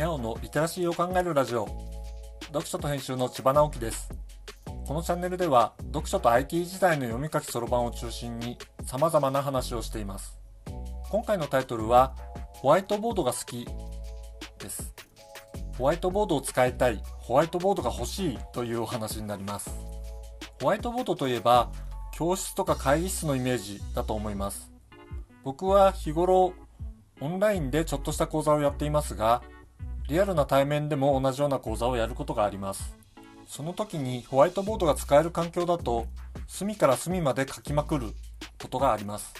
のリテラシーを考えるラジオ。読書と編集の千葉直樹です。このチャンネルでは読書と IT 時代の読み書きそろばんを中心に様々な話をしています。今回のタイトルはホワイトボードが好きです。ホワイトボードを使いたいホワイトボードが欲しいというお話になります。ホワイトボードといえば教室とか会議室のイメージだと思います。僕は日頃オンラインでちょっとした講座をやっていますが、リアルな対面でも同じような講座をやることがあります。その時にホワイトボードが使える環境だと、隅から隅まで書きまくることがあります。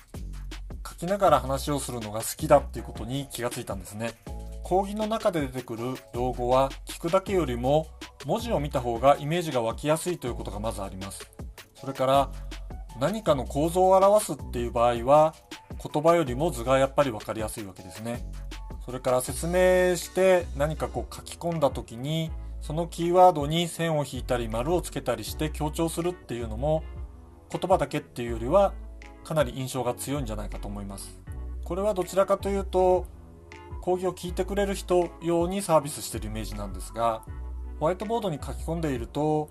書きながら話をするのが好きだっていうことに気がついたんですね。講義の中で出てくる用語は聞くだけよりも文字を見た方がイメージが湧きやすいということがまずあります。それから何かの構造を表すっていう場合は言葉よりも図がやっぱり分かりやすいわけですね。それから説明して何かこう書き込んだ時にそのキーワードに線を引いたり丸をつけたりして強調するっていうのも言葉だけっていうよりはかなり印象が強いんじゃないかと思います。これはどちらかというと講義を聞いてくれる人用にサービスしてるイメージなんですがホワイトボードに書き込んでいると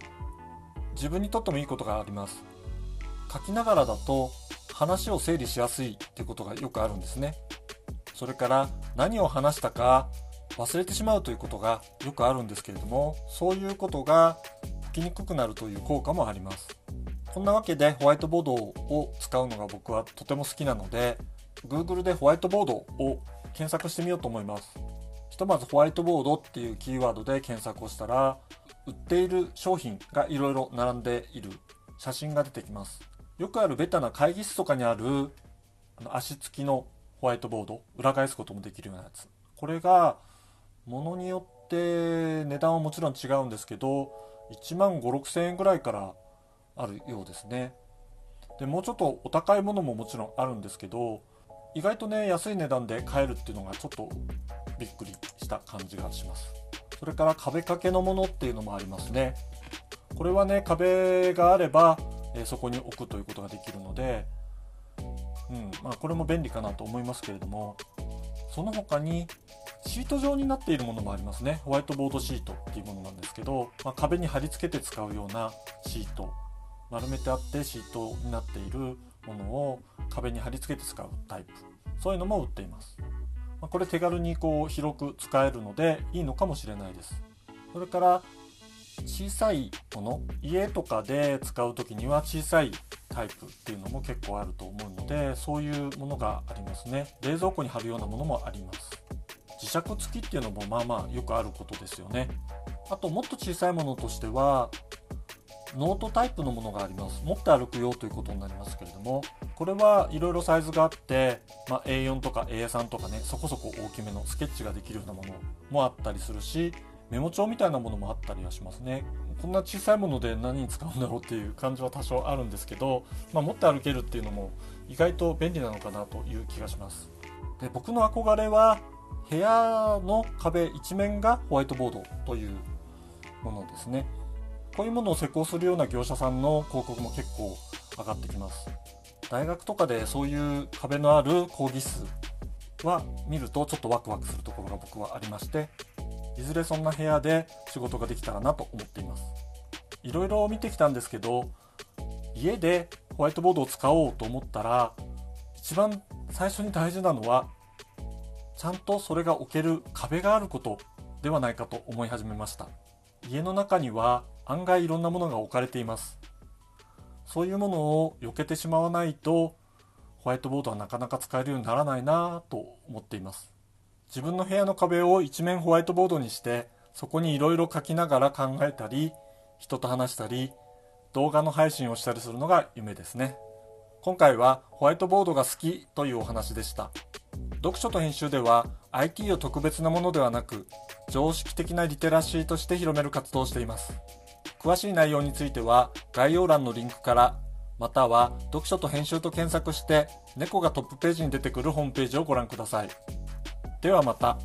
自分にとってもいいことがあります。書きながらだと話を整理しやすいっていうことがよくあるんですね。それから何を話したか忘れてしまうということがよくあるんですけれども、そういうことが起きにくくなるという効果もあります。こんなわけでホワイトボードを使うのが僕はとても好きなので、Google でホワイトボードを検索してみようと思います。ひとまずホワイトボードっていうキーワードで検索をしたら、売っている商品がいろいろ並んでいる写真が出てきます。よくあるベタな会議室とかにある足つきのホワイトボード裏返すこともできるようなやつ。これがものによって値段はもちろん違うんですけど1万5 6千円ぐらいからあるようですね。でもうちょっとお高いものももちろんあるんですけど意外とね安い値段で買えるっていうのがちょっとびっくりした感じがします。それから壁掛けのものっていうのもありますね。これはね壁があればえそこに置くということができるので、うん。まあ、これも便利かなと思いますけれどもその他にシート状になっているものもありますね。ホワイトボードシートっていうものなんですけど、まあ、壁に貼り付けて使うようなシート。丸めてあってシートになっているものを壁に貼り付けて使うタイプ。そういうのも売っています、まあ、これ手軽にこう広く使えるのでいいのかもしれないです。それから小さいもの。家とかで使う時には小さいタイプっていうのも結構あると思うのでそういうものがありますね。冷蔵庫に貼るようなものもあります。磁石付きっていうのもまあまあよくあることですよね。あともっと小さいものとしてはノートタイプのものがあります。持って歩くよということになりますけれどもこれはいろいろサイズがあって、まあ、A4 とか A3 とかねそこそこ大きめのスケッチができるようなものもあったりするしメモ帳みたいなものもあったりはしますね。こんな小さいもので何に使うんだろうっていう感じは多少あるんですけど、まあ、持って歩けるっていうのも意外と便利なのかなという気がします。で僕の憧れは部屋の壁一面がホワイトボードというものですね。こういうものを施工するような業者さんの広告も結構上がってきます。大学とかでそういう壁のある講義室は見るとちょっとワクワクするところが僕はありましていずれそんな部屋で仕事ができたらなと思っています。いろいろ見てきたんですけど家でホワイトボードを使おうと思ったら一番最初に大事なのはちゃんとそれが置ける壁があることではないかと思い始めました。家の中には案外いろんなものが置かれています。そういうものを避けてしまわないとホワイトボードはなかなか使えるようにならないなと思っています。自分の部屋の壁を一面ホワイトボードにしてそこにいろいろ書きながら考えたり人と話したり動画の配信をしたりするのが夢ですね。今回はホワイトボードが好きというお話でした。読書と編集では IT を特別なものではなく常識的なリテラシーとして広める活動をしています。詳しい内容については概要欄のリンクからまたは読書と編集と検索して猫がトップページに出てくるホームページをご覧ください。ではまた。